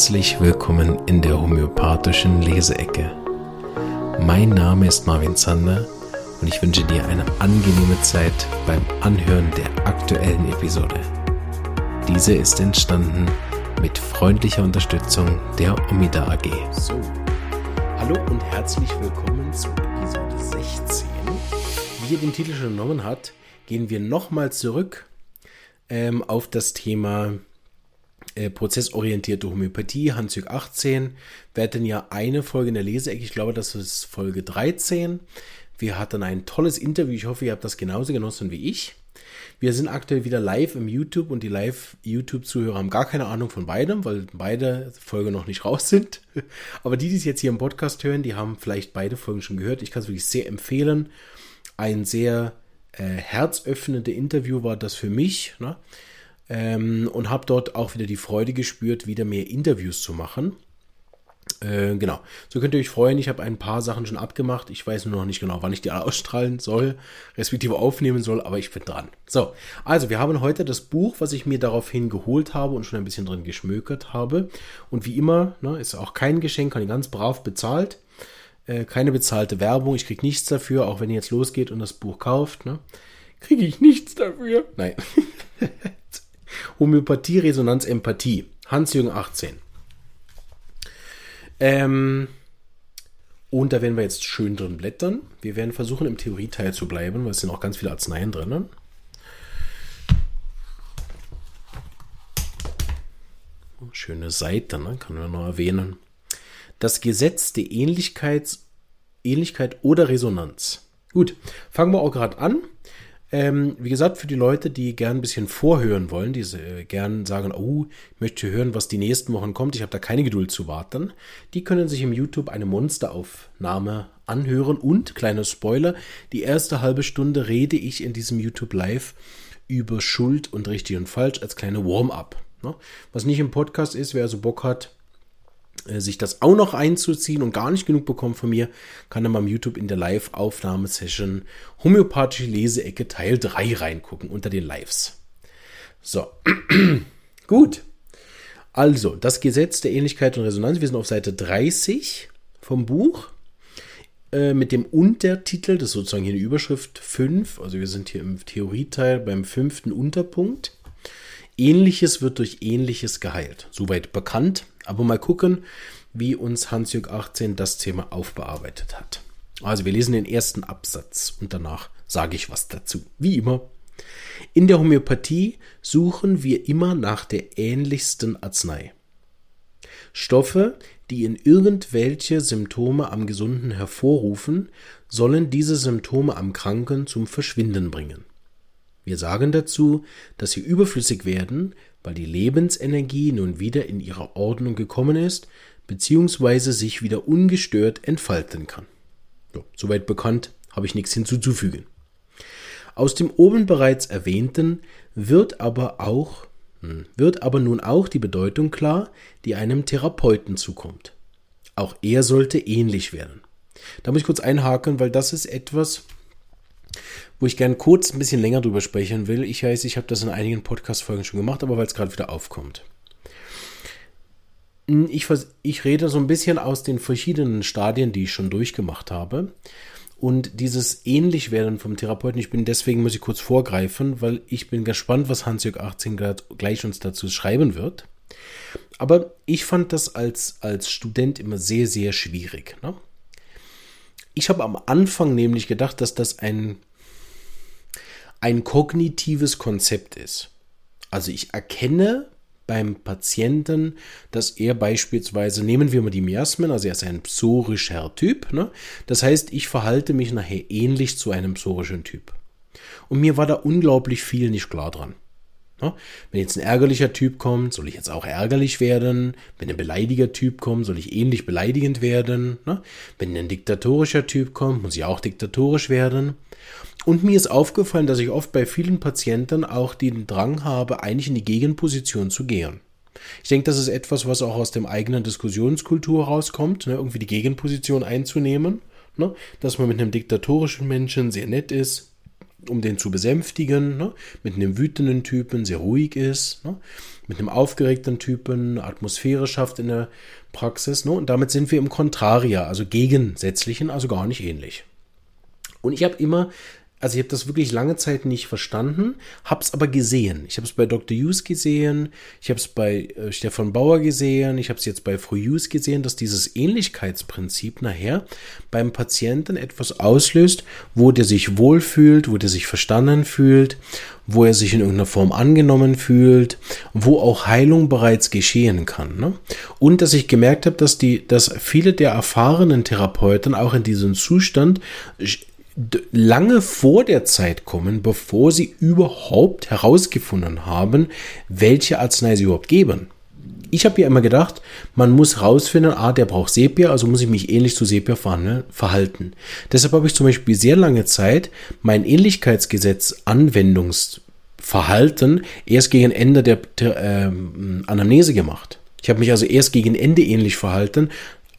herzlich willkommen in der homöopathischen Leseecke. Mein Name ist Marvin Zander und ich wünsche dir eine angenehme Zeit beim Anhören der aktuellen Episode. Diese ist entstanden mit freundlicher Unterstützung der Omida AG. So, hallo und herzlich willkommen zu Episode 16. Wie ihr den Titel schon genommen habt, gehen wir nochmal zurück ähm, auf das Thema äh, prozessorientierte Homöopathie, Handzug 18. Wir hatten ja eine Folge in der Leseecke, ich glaube, das ist Folge 13. Wir hatten ein tolles Interview, ich hoffe, ihr habt das genauso genossen wie ich. Wir sind aktuell wieder live im YouTube und die Live-YouTube-Zuhörer haben gar keine Ahnung von beidem, weil beide Folgen noch nicht raus sind. Aber die, die es jetzt hier im Podcast hören, die haben vielleicht beide Folgen schon gehört. Ich kann es wirklich sehr empfehlen. Ein sehr äh, herzöffnende Interview war das für mich. Ne? Ähm, und habe dort auch wieder die Freude gespürt, wieder mehr Interviews zu machen. Äh, genau, so könnt ihr euch freuen. Ich habe ein paar Sachen schon abgemacht. Ich weiß nur noch nicht genau, wann ich die ausstrahlen soll, respektive aufnehmen soll, aber ich bin dran. So, also wir haben heute das Buch, was ich mir daraufhin geholt habe und schon ein bisschen drin geschmökert habe. Und wie immer, ne, ist auch kein Geschenk, kann ich ganz brav bezahlt. Äh, keine bezahlte Werbung, ich kriege nichts dafür, auch wenn ihr jetzt losgeht und das Buch kauft. Ne, kriege ich nichts dafür. Nein. Homöopathie, Resonanz, Empathie. Hans-Jürgen 18. Ähm, und da werden wir jetzt schön drin blättern. Wir werden versuchen, im Theorieteil zu bleiben, weil es sind auch ganz viele Arzneien drin. Schöne Seite, ne? kann man noch erwähnen. Das Gesetz der Ähnlichkeit, Ähnlichkeit oder Resonanz. Gut, fangen wir auch gerade an. Ähm, wie gesagt, für die Leute, die gern ein bisschen vorhören wollen, die äh, gern sagen, oh, ich möchte hören, was die nächsten Wochen kommt, ich habe da keine Geduld zu warten, die können sich im YouTube eine Monsteraufnahme anhören und, kleiner Spoiler, die erste halbe Stunde rede ich in diesem YouTube Live über Schuld und richtig und falsch als kleine Warm-up. Ne? Was nicht im Podcast ist, wer also Bock hat, sich das auch noch einzuziehen und gar nicht genug bekommt von mir, kann er mal im YouTube in der Live-Aufnahmesession Homöopathische Leseecke Teil 3 reingucken unter den Lives. So, gut. Also, das Gesetz der Ähnlichkeit und Resonanz. Wir sind auf Seite 30 vom Buch äh, mit dem Untertitel, das ist sozusagen hier die Überschrift 5. Also, wir sind hier im Theorieteil beim fünften Unterpunkt. Ähnliches wird durch Ähnliches geheilt. Soweit bekannt. Aber mal gucken, wie uns Hans-Jürg 18 das Thema aufbearbeitet hat. Also wir lesen den ersten Absatz und danach sage ich was dazu. Wie immer. In der Homöopathie suchen wir immer nach der ähnlichsten Arznei. Stoffe, die in irgendwelche Symptome am Gesunden hervorrufen, sollen diese Symptome am Kranken zum Verschwinden bringen. Wir sagen dazu, dass sie überflüssig werden, weil die Lebensenergie nun wieder in ihre Ordnung gekommen ist, beziehungsweise sich wieder ungestört entfalten kann. Ja, soweit bekannt, habe ich nichts hinzuzufügen. Aus dem oben bereits erwähnten wird aber auch hm, wird aber nun auch die Bedeutung klar, die einem Therapeuten zukommt. Auch er sollte ähnlich werden. Da muss ich kurz einhaken, weil das ist etwas, wo ich gern kurz ein bisschen länger drüber sprechen will. Ich weiß, ich habe das in einigen Podcast-Folgen schon gemacht, aber weil es gerade wieder aufkommt. Hm, ich, ich rede so ein bisschen aus den verschiedenen Stadien, die ich schon durchgemacht habe. Und dieses Ähnlichwerden vom Therapeuten, ich bin deswegen, muss ich kurz vorgreifen, weil ich bin gespannt, was Hans-Jörg 18 Grad gleich uns dazu schreiben wird. Aber ich fand das als, als Student immer sehr, sehr schwierig. Ne? Ich habe am Anfang nämlich gedacht, dass das ein ein kognitives Konzept ist. Also ich erkenne beim Patienten, dass er beispielsweise, nehmen wir mal die Miasmen, also er ist ein psorischer Typ, ne? das heißt, ich verhalte mich nachher ähnlich zu einem psorischen Typ. Und mir war da unglaublich viel nicht klar dran. Ne? Wenn jetzt ein ärgerlicher Typ kommt, soll ich jetzt auch ärgerlich werden? Wenn ein beleidiger Typ kommt, soll ich ähnlich beleidigend werden? Ne? Wenn ein diktatorischer Typ kommt, muss ich auch diktatorisch werden? Und mir ist aufgefallen, dass ich oft bei vielen Patienten auch den Drang habe, eigentlich in die Gegenposition zu gehen. Ich denke, das ist etwas, was auch aus dem eigenen Diskussionskultur rauskommt, ne, irgendwie die Gegenposition einzunehmen, ne, dass man mit einem diktatorischen Menschen sehr nett ist, um den zu besänftigen, ne? mit einem wütenden Typen sehr ruhig ist, ne? mit einem aufgeregten Typen Atmosphäre schafft in der Praxis. Ne? Und damit sind wir im Kontraria, also gegensätzlichen, also gar nicht ähnlich. Und ich habe immer also ich habe das wirklich lange Zeit nicht verstanden, habe es aber gesehen. Ich habe es bei Dr. Hughes gesehen, ich habe es bei äh, Stefan Bauer gesehen, ich habe es jetzt bei Frau Hughes gesehen, dass dieses Ähnlichkeitsprinzip nachher beim Patienten etwas auslöst, wo der sich wohlfühlt, wo der sich verstanden fühlt, wo er sich in irgendeiner Form angenommen fühlt, wo auch Heilung bereits geschehen kann. Ne? Und dass ich gemerkt habe, dass die, dass viele der erfahrenen Therapeuten auch in diesem Zustand lange vor der Zeit kommen, bevor sie überhaupt herausgefunden haben, welche Arznei sie überhaupt geben. Ich habe ja immer gedacht, man muss rausfinden, ah, der braucht Sepia, also muss ich mich ähnlich zu Sepia verhalten. Deshalb habe ich zum Beispiel sehr lange Zeit mein Ähnlichkeitsgesetz Anwendungsverhalten erst gegen Ende der, der äh, Anamnese gemacht. Ich habe mich also erst gegen Ende ähnlich verhalten,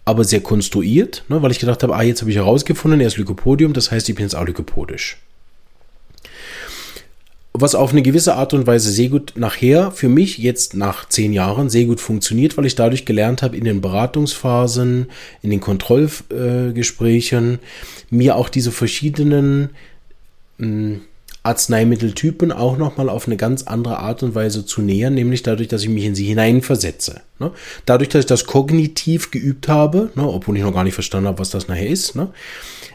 aber sehr konstruiert, ne, weil ich gedacht habe, ah, jetzt habe ich herausgefunden, er ist Lykopodium, das heißt, ich bin jetzt auch lykopodisch. Was auf eine gewisse Art und Weise sehr gut nachher für mich jetzt nach zehn Jahren sehr gut funktioniert, weil ich dadurch gelernt habe, in den Beratungsphasen, in den Kontrollgesprächen, mir auch diese verschiedenen mh, hm, Arzneimitteltypen auch nochmal auf eine ganz andere Art und Weise zu nähern, nämlich dadurch, dass ich mich in sie hineinversetze. Ne? Dadurch, dass ich das kognitiv geübt habe, ne, obwohl ich noch gar nicht verstanden habe, was das nachher ist, ne,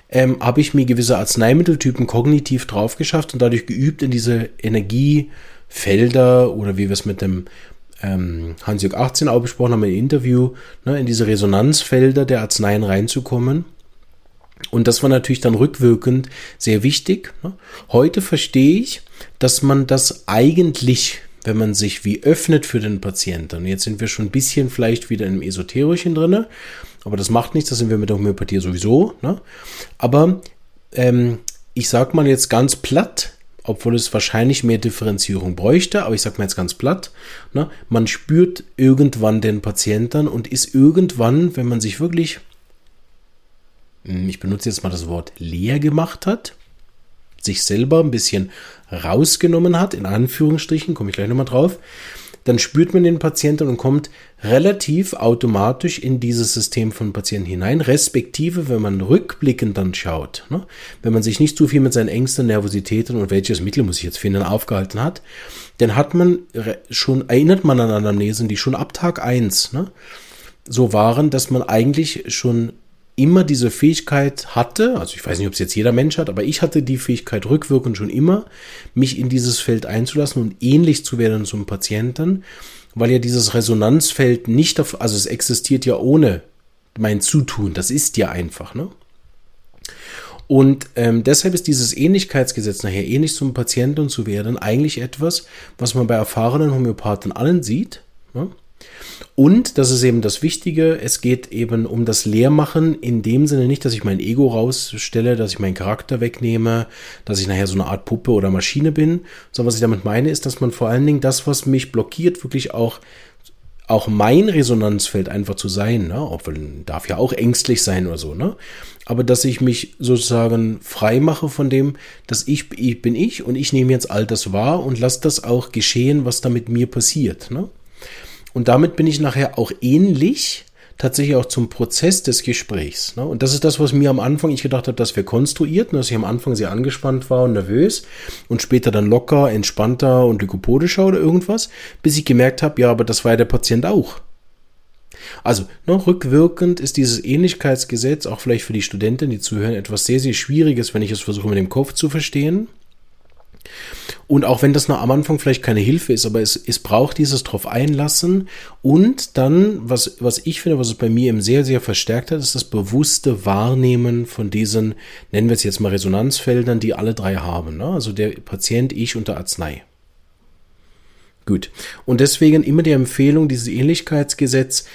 ähm, habe ich mir gewisse Arzneimitteltypen kognitiv drauf geschafft und dadurch geübt, in diese Energiefelder oder wie wir es mit dem ähm, Hans-Jörg 18 auch besprochen haben im Interview, ne, in diese Resonanzfelder der Arzneien reinzukommen und das war natürlich dann rückwirkend sehr wichtig. Ne? Heute verstehe ich, dass man das eigentlich, wenn man sich wie öffnet für den Patienten, jetzt sind wir schon ein bisschen vielleicht wieder im Esoterischen drin, aber das macht nichts, das sind wir mit der Homöopathie sowieso. Ne? Aber ähm, ich sag mal jetzt ganz platt, obwohl es wahrscheinlich mehr Differenzierung bräuchte, aber ich sag mal jetzt ganz platt, ne? man spürt irgendwann den Patienten und ist irgendwann, wenn man sich wirklich ich benutze jetzt mal das Wort leer gemacht hat, sich selber ein bisschen rausgenommen hat, in Anführungsstrichen, komme ich gleich nochmal drauf, dann spürt man den Patienten und kommt relativ automatisch in dieses System von Patienten hinein, respektive, wenn man rückblickend dann schaut, ne? wenn man sich nicht zu viel mit seinen Ängsten, Nervositäten und welches Mittel muss ich jetzt finden aufgehalten hat, dann hat man schon, erinnert man an Anamnesen, die schon ab Tag eins ne, so waren, dass man eigentlich schon immer diese Fähigkeit hatte, also ich weiß nicht, ob es jetzt jeder Mensch hat, aber ich hatte die Fähigkeit rückwirkend schon immer, mich in dieses Feld einzulassen und ähnlich zu werden zum Patienten, weil ja dieses Resonanzfeld nicht, auf, also es existiert ja ohne mein Zutun, das ist ja einfach, ne? Und ähm, deshalb ist dieses Ähnlichkeitsgesetz nachher ähnlich zum Patienten zu werden eigentlich etwas, was man bei erfahrenen Homöopathen allen sieht. Ne? Und, das ist eben das Wichtige, es geht eben um das Lehrmachen in dem Sinne nicht, dass ich mein Ego rausstelle, dass ich meinen Charakter wegnehme, dass ich nachher so eine Art Puppe oder Maschine bin, sondern was ich damit meine, ist, dass man vor allen Dingen das, was mich blockiert, wirklich auch auch mein Resonanzfeld einfach zu sein, ne? obwohl darf ja auch ängstlich sein oder so, ne? Aber dass ich mich sozusagen frei mache von dem, dass ich, ich bin ich und ich nehme jetzt all das wahr und lasse das auch geschehen, was da mit mir passiert, ne? Und damit bin ich nachher auch ähnlich tatsächlich auch zum Prozess des Gesprächs. Ne? Und das ist das, was mir am Anfang, ich gedacht habe, dass wir konstruiert, ne? dass ich am Anfang sehr angespannt war und nervös und später dann locker, entspannter und lykopodischer oder irgendwas, bis ich gemerkt habe, ja, aber das war ja der Patient auch. Also, ne, rückwirkend ist dieses Ähnlichkeitsgesetz auch vielleicht für die Studenten, die zuhören, etwas sehr, sehr Schwieriges, wenn ich es versuche mit dem Kopf zu verstehen. Und auch wenn das noch am Anfang vielleicht keine Hilfe ist, aber es, es braucht dieses drauf einlassen. Und dann, was, was ich finde, was es bei mir eben sehr, sehr verstärkt hat, ist das bewusste Wahrnehmen von diesen, nennen wir es jetzt mal Resonanzfeldern, die alle drei haben. Ne? Also der Patient, ich und der Arznei. Gut. Und deswegen immer die Empfehlung, dieses Ähnlichkeitsgesetz,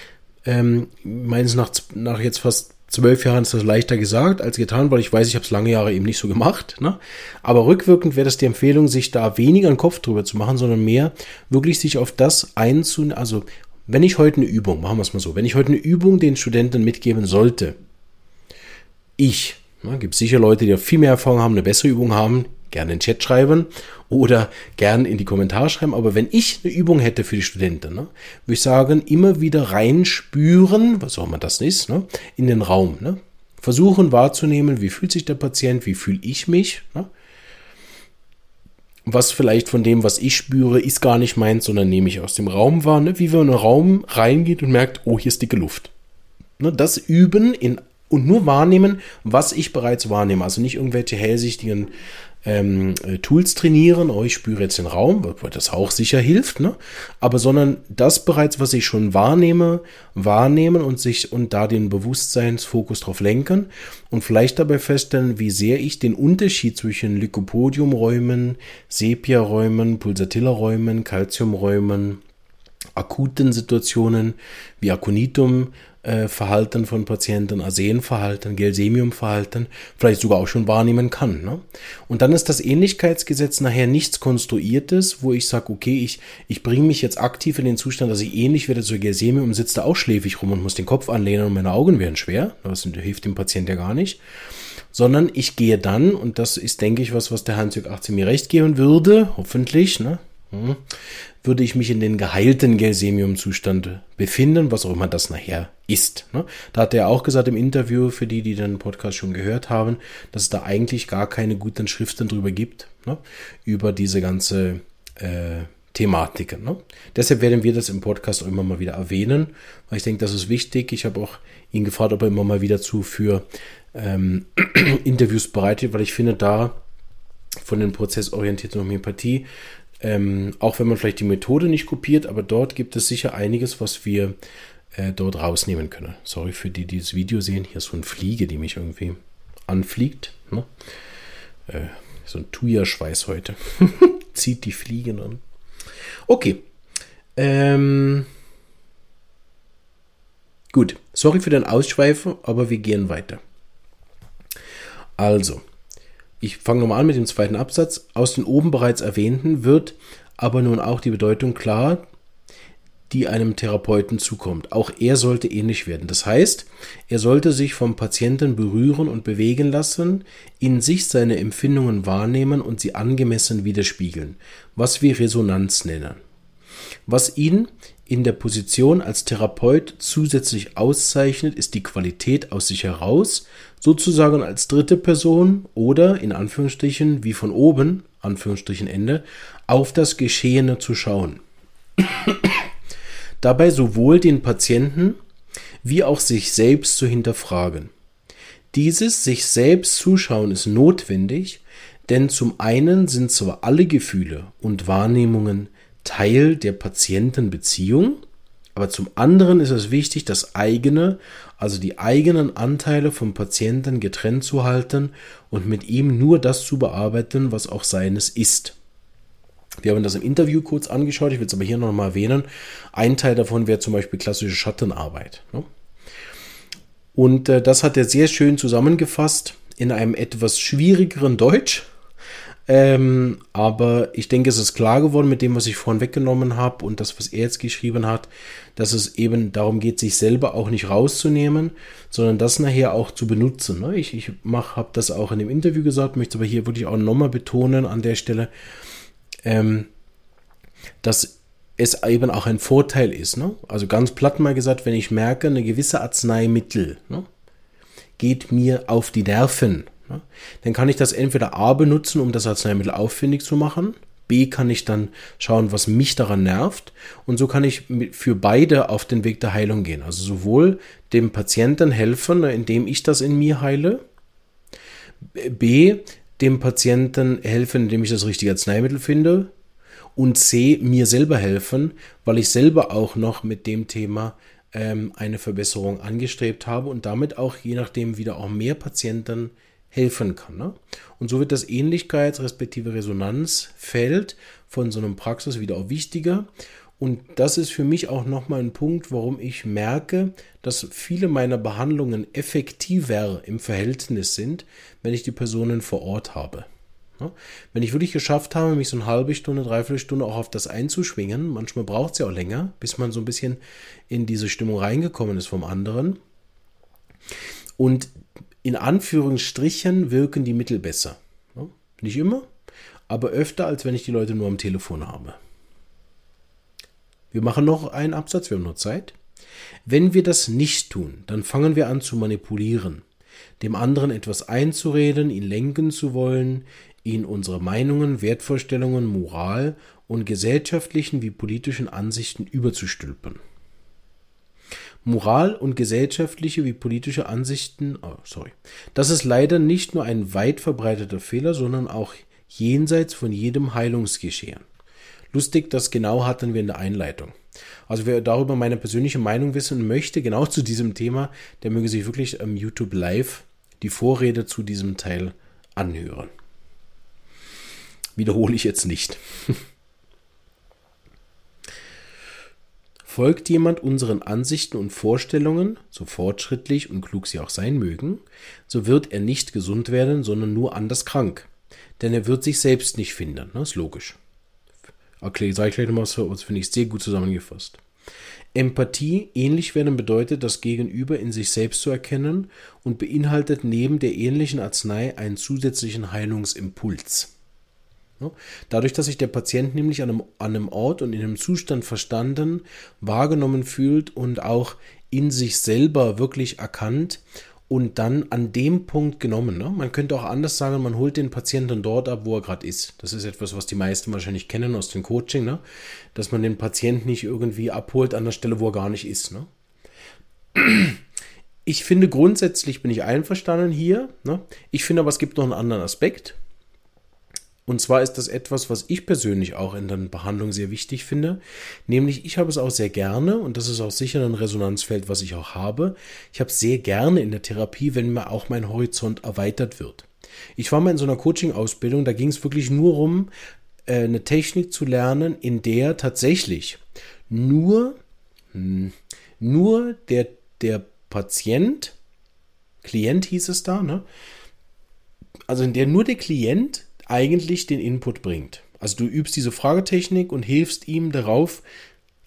ähm, meines nach, nach jetzt fast zwölf Jahren ist das leichter gesagt als getan, weil ich weiß, ich habe es lange Jahre eben nicht so gemacht. Ne? Aber rückwirkend wäre das die Empfehlung, sich da weniger einen Kopf drüber zu machen, sondern mehr wirklich sich auf das einzunehmen. Also wenn ich heute eine Übung, machen wir es mal so, wenn ich heute eine Übung den Studenten mitgeben sollte, ich, ne, gibt sicher Leute, die viel mehr Erfahrung haben, eine bessere Übung haben, gerne in den Chat schreiben oder gerne in die Kommentare schreiben. Aber wenn ich eine Übung hätte für die Studenten, ne, würde ich sagen, immer wieder reinspüren, was auch immer das ist, ne, in den Raum. Ne. Versuchen wahrzunehmen, wie fühlt sich der Patient, wie fühle ich mich. Ne. Was vielleicht von dem, was ich spüre, ist gar nicht meins, sondern nehme ich aus dem Raum wahr. Ne, wie wenn man in einen Raum reingeht und merkt, oh, hier ist dicke Luft. Ne, das üben in und nur wahrnehmen, was ich bereits wahrnehme. Also nicht irgendwelche hellsichtigen ähm, äh, Tools trainieren, oh, ich spüre jetzt den Raum, weil das auch sicher hilft, ne? aber sondern das bereits, was ich schon wahrnehme, wahrnehmen und sich und da den Bewusstseinsfokus drauf lenken und vielleicht dabei feststellen, wie sehr ich den Unterschied zwischen Lycopodiumräumen, Sepia-Räumen, Pulsatilla-Räumen, Calciumräumen, akuten Situationen wie Aconitum äh, Verhalten von Patienten, Arsenverhalten, Gelsemiumverhalten vielleicht sogar auch schon wahrnehmen kann. Ne? Und dann ist das Ähnlichkeitsgesetz nachher nichts Konstruiertes, wo ich sage, okay, ich, ich bringe mich jetzt aktiv in den Zustand, dass ich ähnlich werde zu Gelsemium sitze da auch schläfig rum und muss den Kopf anlehnen und meine Augen werden schwer. Das hilft dem Patienten ja gar nicht sondern ich gehe dann, und das ist, denke ich, was, was der Hans-Jörg 18 mir recht geben würde, hoffentlich, ne? Würde ich mich in den geheilten Gelsemium-Zustand befinden, was auch immer das nachher ist. Ne? Da hat er auch gesagt im Interview, für die, die den Podcast schon gehört haben, dass es da eigentlich gar keine guten Schriften drüber gibt, ne? über diese ganze äh, Thematiken. Ne? Deshalb werden wir das im Podcast auch immer mal wieder erwähnen, weil ich denke, das ist wichtig. Ich habe auch ihn gefragt, ob er immer mal wieder zu für ähm, Interviews bereitet, weil ich finde, da von den prozessorientierten Homöopathie ähm, auch wenn man vielleicht die Methode nicht kopiert, aber dort gibt es sicher einiges, was wir äh, dort rausnehmen können. Sorry für die, die das Video sehen. Hier ist so eine Fliege, die mich irgendwie anfliegt. Ne? Äh, so ein Thuja-Schweiß heute. Zieht die Fliegen an. Okay. Ähm, gut. Sorry für den Ausschweifen, aber wir gehen weiter. Also, ich fange nochmal an mit dem zweiten Absatz. Aus den oben bereits erwähnten wird aber nun auch die Bedeutung klar, die einem Therapeuten zukommt. Auch er sollte ähnlich werden. Das heißt, er sollte sich vom Patienten berühren und bewegen lassen, in sich seine Empfindungen wahrnehmen und sie angemessen widerspiegeln, was wir Resonanz nennen. Was ihn in der Position als Therapeut zusätzlich auszeichnet, ist die Qualität aus sich heraus, sozusagen als dritte Person oder in Anführungsstrichen wie von oben, Anführungsstrichen Ende, auf das Geschehene zu schauen. Dabei sowohl den Patienten wie auch sich selbst zu hinterfragen. Dieses sich selbst zuschauen ist notwendig, denn zum einen sind zwar alle Gefühle und Wahrnehmungen Teil der Patientenbeziehung, aber zum anderen ist es wichtig, das eigene, also die eigenen Anteile vom Patienten getrennt zu halten und mit ihm nur das zu bearbeiten, was auch seines ist. Wir haben das im Interview kurz angeschaut, ich will es aber hier nochmal erwähnen. Ein Teil davon wäre zum Beispiel klassische Schattenarbeit. Ne? Und äh, das hat er sehr schön zusammengefasst in einem etwas schwierigeren Deutsch, ähm, aber ich denke, es ist klar geworden mit dem, was ich vorhin weggenommen habe und das, was er jetzt geschrieben hat, dass es eben darum geht, sich selber auch nicht rauszunehmen, sondern das nachher auch zu benutzen. Ne? Ich, ich habe das auch in dem Interview gesagt, möchte aber hier wirklich auch nochmal betonen an der Stelle, ähm, dass es eben auch ein Vorteil ist. Ne? Also ganz platt mal gesagt, wenn ich merke, eine gewisse Arzneimittel ne, geht mir auf die Nerven, dann kann ich das entweder A benutzen, um das Arzneimittel auffindig zu machen. B kann ich dann schauen, was mich daran nervt. Und so kann ich für beide auf den Weg der Heilung gehen. Also sowohl dem Patienten helfen, indem ich das in mir heile. B, dem Patienten helfen, indem ich das richtige Arzneimittel finde. Und C, mir selber helfen, weil ich selber auch noch mit dem Thema ähm, eine Verbesserung angestrebt habe und damit auch je nachdem wieder auch mehr Patienten helfen kann. Ne? Und so wird das Ähnlichkeits- respektive Resonanzfeld von so einem Praxis wieder auch wichtiger. Und das ist für mich auch nochmal ein Punkt, warum ich merke, dass viele meiner Behandlungen effektiver im Verhältnis sind, wenn ich die Personen vor Ort habe. Ne? Wenn ich wirklich geschafft habe, mich so eine halbe Stunde, dreiviertel Stunde auch auf das einzuschwingen, manchmal braucht es ja auch länger, bis man so ein bisschen in diese Stimmung reingekommen ist vom anderen. Und in Anführungsstrichen wirken die Mittel besser. Nicht immer, aber öfter, als wenn ich die Leute nur am Telefon habe. Wir machen noch einen Absatz, wir haben noch Zeit. Wenn wir das nicht tun, dann fangen wir an zu manipulieren, dem anderen etwas einzureden, ihn lenken zu wollen, ihn unsere Meinungen, Wertvorstellungen, Moral und gesellschaftlichen wie politischen Ansichten überzustülpen. Moral und gesellschaftliche wie politische Ansichten, oh, sorry. Das ist leider nicht nur ein weit verbreiteter Fehler, sondern auch jenseits von jedem Heilungsgeschehen. Lustig, das genau hatten wir in der Einleitung. Also wer darüber meine persönliche Meinung wissen möchte, genau zu diesem Thema, der möge sich wirklich am YouTube Live die Vorrede zu diesem Teil anhören. Wiederhole ich jetzt nicht. Folgt jemand unseren Ansichten und Vorstellungen, so fortschrittlich und klug sie auch sein mögen, so wird er nicht gesund werden, sondern nur anders krank. Denn er wird sich selbst nicht finden. Das ne? ist logisch. Okay, sage ich gleich nochmal das finde ich sehr gut zusammengefasst. Empathie ähnlich werden bedeutet, das Gegenüber in sich selbst zu erkennen und beinhaltet neben der ähnlichen Arznei einen zusätzlichen Heilungsimpuls. Dadurch, dass sich der Patient nämlich an einem, an einem Ort und in einem Zustand verstanden, wahrgenommen fühlt und auch in sich selber wirklich erkannt und dann an dem Punkt genommen. Ne? Man könnte auch anders sagen, man holt den Patienten dort ab, wo er gerade ist. Das ist etwas, was die meisten wahrscheinlich kennen aus dem Coaching, ne? dass man den Patienten nicht irgendwie abholt an der Stelle, wo er gar nicht ist. Ne? Ich finde grundsätzlich bin ich einverstanden hier. Ne? Ich finde aber, es gibt noch einen anderen Aspekt. Und zwar ist das etwas, was ich persönlich auch in der Behandlung sehr wichtig finde. Nämlich, ich habe es auch sehr gerne, und das ist auch sicher ein Resonanzfeld, was ich auch habe. Ich habe es sehr gerne in der Therapie, wenn mir auch mein Horizont erweitert wird. Ich war mal in so einer Coaching-Ausbildung, da ging es wirklich nur um, äh, eine Technik zu lernen, in der tatsächlich nur, hm, nur der, der Patient, Klient hieß es da, ne? Also in der nur der Klient eigentlich den Input bringt. Also du übst diese Fragetechnik und hilfst ihm darauf,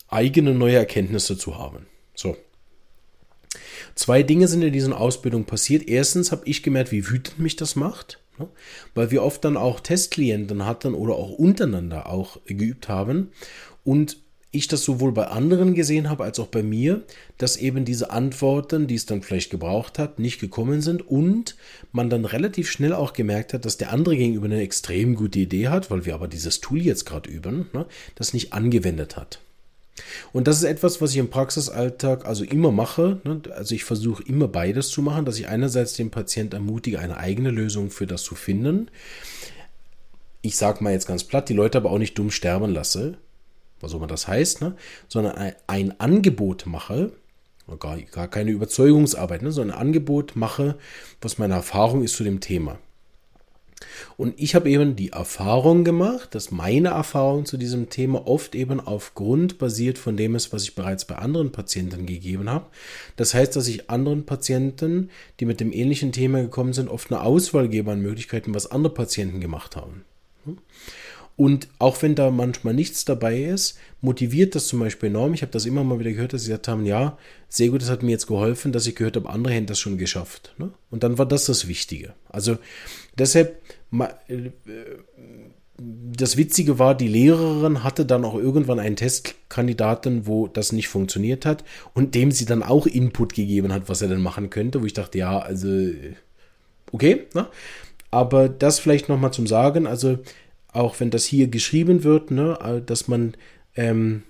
eigene neue Erkenntnisse zu haben. So. Zwei Dinge sind in dieser Ausbildung passiert. Erstens habe ich gemerkt, wie wütend mich das macht, ne? weil wir oft dann auch Testklienten hatten oder auch untereinander auch geübt haben. Und ich das sowohl bei anderen gesehen habe als auch bei mir, dass eben diese Antworten, die es dann vielleicht gebraucht hat, nicht gekommen sind und man dann relativ schnell auch gemerkt hat, dass der andere gegenüber eine extrem gute Idee hat, weil wir aber dieses Tool jetzt gerade üben, ne, das nicht angewendet hat. Und das ist etwas, was ich im Praxisalltag also immer mache. Ne? Also ich versuche immer beides zu machen, dass ich einerseits den Patienten ermutige, eine eigene Lösung für das zu finden. Ich sage mal jetzt ganz platt, die Leute aber auch nicht dumm sterben lasse, was auch immer das heißt, ne? sondern ein, Angebot mache, gar, gar keine Überzeugungsarbeit, ne? sondern ein Angebot mache, was meine Erfahrung ist zu dem Thema. Und ich habe eben die Erfahrung gemacht, dass meine Erfahrung zu diesem Thema oft eben auf Grund basiert von dem ist, was ich bereits bei anderen Patienten gegeben habe. Das heißt, dass ich anderen Patienten, die mit dem ähnlichen Thema gekommen sind, oft eine Auswahl gebe an Möglichkeiten, was andere Patienten gemacht haben. Und auch wenn da manchmal nichts dabei ist, motiviert das zum Beispiel enorm. Ich habe das immer mal wieder gehört, dass sie gesagt haben, ja, sehr gut, das hat mir jetzt geholfen, dass ich gehört habe, andere hätten das schon geschafft. Ne? Und dann war das das Wichtige. Also deshalb, äh, das Witzige war, die Lehrerin hatte dann auch irgendwann einen Testkandidaten, wo das nicht funktioniert hat und dem sie dann auch Input gegeben hat, was er denn machen könnte, wo ich dachte, ja, also okay, ne? aber das vielleicht nochmal zum Sagen, also auch wenn das hier geschrieben wird, ne, dass man ähm,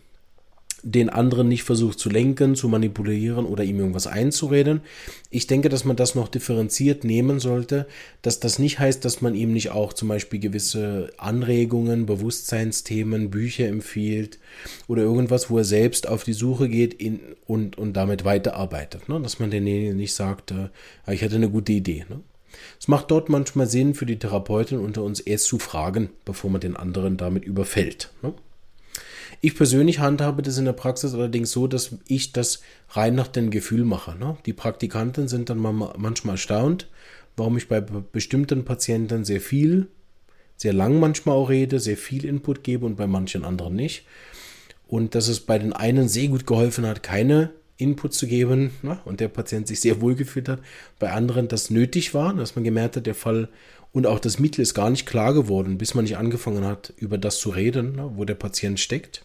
den anderen nicht versucht zu lenken, zu manipulieren oder ihm irgendwas einzureden. Ich denke, dass man das noch differenziert nehmen sollte, dass das nicht heißt, dass man ihm nicht auch zum Beispiel gewisse Anregungen, Bewusstseinsthemen, Bücher empfiehlt oder irgendwas, wo er selbst auf die Suche geht in, und, und damit weiterarbeitet. Ne? Dass man denen nicht sagt, äh, ich hatte eine gute Idee. Ne? Es macht dort manchmal Sinn für die Therapeutin unter uns erst zu fragen, bevor man den anderen damit überfällt. Ne? Ich persönlich handhabe das in der Praxis allerdings so, dass ich das rein nach dem Gefühl mache. Ne? Die Praktikanten sind dann manchmal erstaunt, warum ich bei bestimmten Patienten sehr viel, sehr lang manchmal auch rede, sehr viel Input gebe und bei manchen anderen nicht. Und dass es bei den einen sehr gut geholfen hat, keine Input zu geben na, und der Patient sich sehr wohl gefühlt hat. Bei anderen das nötig war, dass man gemerkt hat, der Fall und auch das Mittel ist gar nicht klar geworden, bis man nicht angefangen hat, über das zu reden, na, wo der Patient steckt.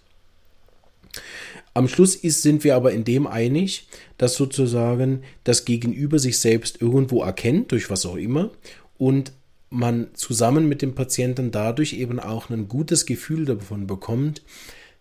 Am Schluss ist, sind wir aber in dem einig, dass sozusagen das Gegenüber sich selbst irgendwo erkennt, durch was auch immer, und man zusammen mit dem Patienten dadurch eben auch ein gutes Gefühl davon bekommt,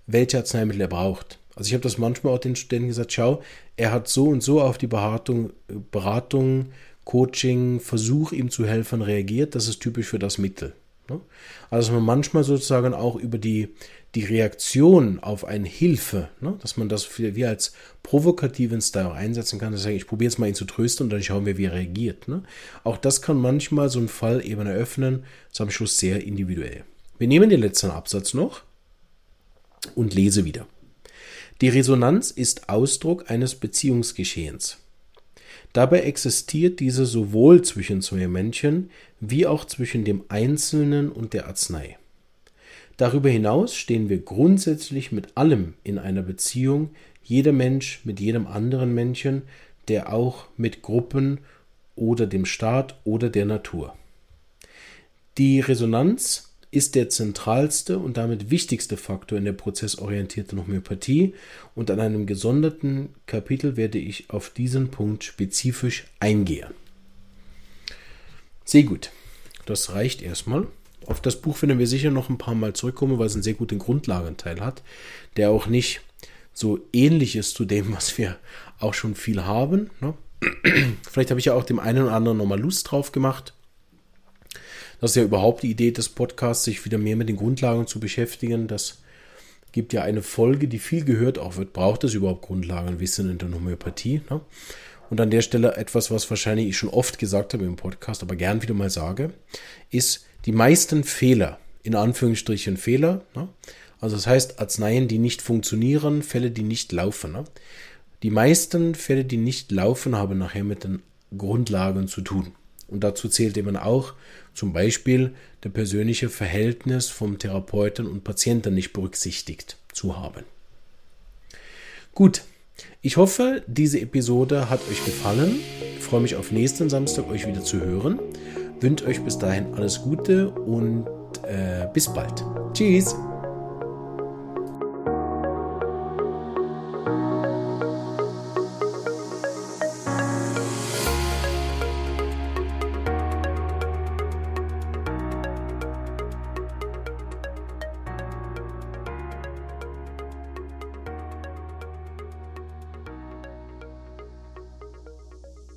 welche Arzneimittel er braucht. Also ich habe das manchmal auch den Studenten gesagt, schau, er hat so und so auf die Beratung, Beratung Coaching, Versuch ihm zu helfen reagiert, das ist typisch für das Mittel. Ne? Also dass man manchmal sozusagen auch über die, die Reaktion auf eine Hilfe, ne, dass man das wie als provokativen Style einsetzen kann, dass ich, ich probiere jetzt mal ihn zu trösten und dann schauen wir, wie er reagiert. Ne? Auch das kann manchmal so einen Fall eben eröffnen, ist am Schluss sehr individuell. Wir nehmen den letzten Absatz noch und lese wieder. Die Resonanz ist Ausdruck eines Beziehungsgeschehens. Dabei existiert diese sowohl zwischen zwei Menschen wie auch zwischen dem Einzelnen und der Arznei. Darüber hinaus stehen wir grundsätzlich mit allem in einer Beziehung, jeder Mensch mit jedem anderen Menschen, der auch mit Gruppen oder dem Staat oder der Natur. Die Resonanz ist der zentralste und damit wichtigste Faktor in der prozessorientierten Homöopathie und an einem gesonderten Kapitel werde ich auf diesen Punkt spezifisch eingehen. Sehr gut, das reicht erstmal. Auf das Buch werden wir sicher noch ein paar Mal zurückkommen, weil es einen sehr guten Grundlagenteil hat, der auch nicht so ähnlich ist zu dem, was wir auch schon viel haben. Ne? Vielleicht habe ich ja auch dem einen oder anderen nochmal Lust drauf gemacht. Das ist ja überhaupt die Idee des Podcasts, sich wieder mehr mit den Grundlagen zu beschäftigen. Das gibt ja eine Folge, die viel gehört auch wird. Braucht es überhaupt Grundlagenwissen in der Homöopathie? Ne? Und an der Stelle etwas, was wahrscheinlich ich schon oft gesagt habe im Podcast, aber gern wieder mal sage, ist die meisten Fehler, in Anführungsstrichen Fehler, ne? also das heißt Arzneien, die nicht funktionieren, Fälle, die nicht laufen. Ne? Die meisten Fälle, die nicht laufen, haben nachher mit den Grundlagen zu tun. Und dazu zählt eben auch zum Beispiel der persönliche Verhältnis vom Therapeuten und Patienten nicht berücksichtigt zu haben. Gut, ich hoffe, diese Episode hat euch gefallen. Ich freue mich auf nächsten Samstag, euch wieder zu hören. Wünsche euch bis dahin alles Gute und äh, bis bald. Tschüss.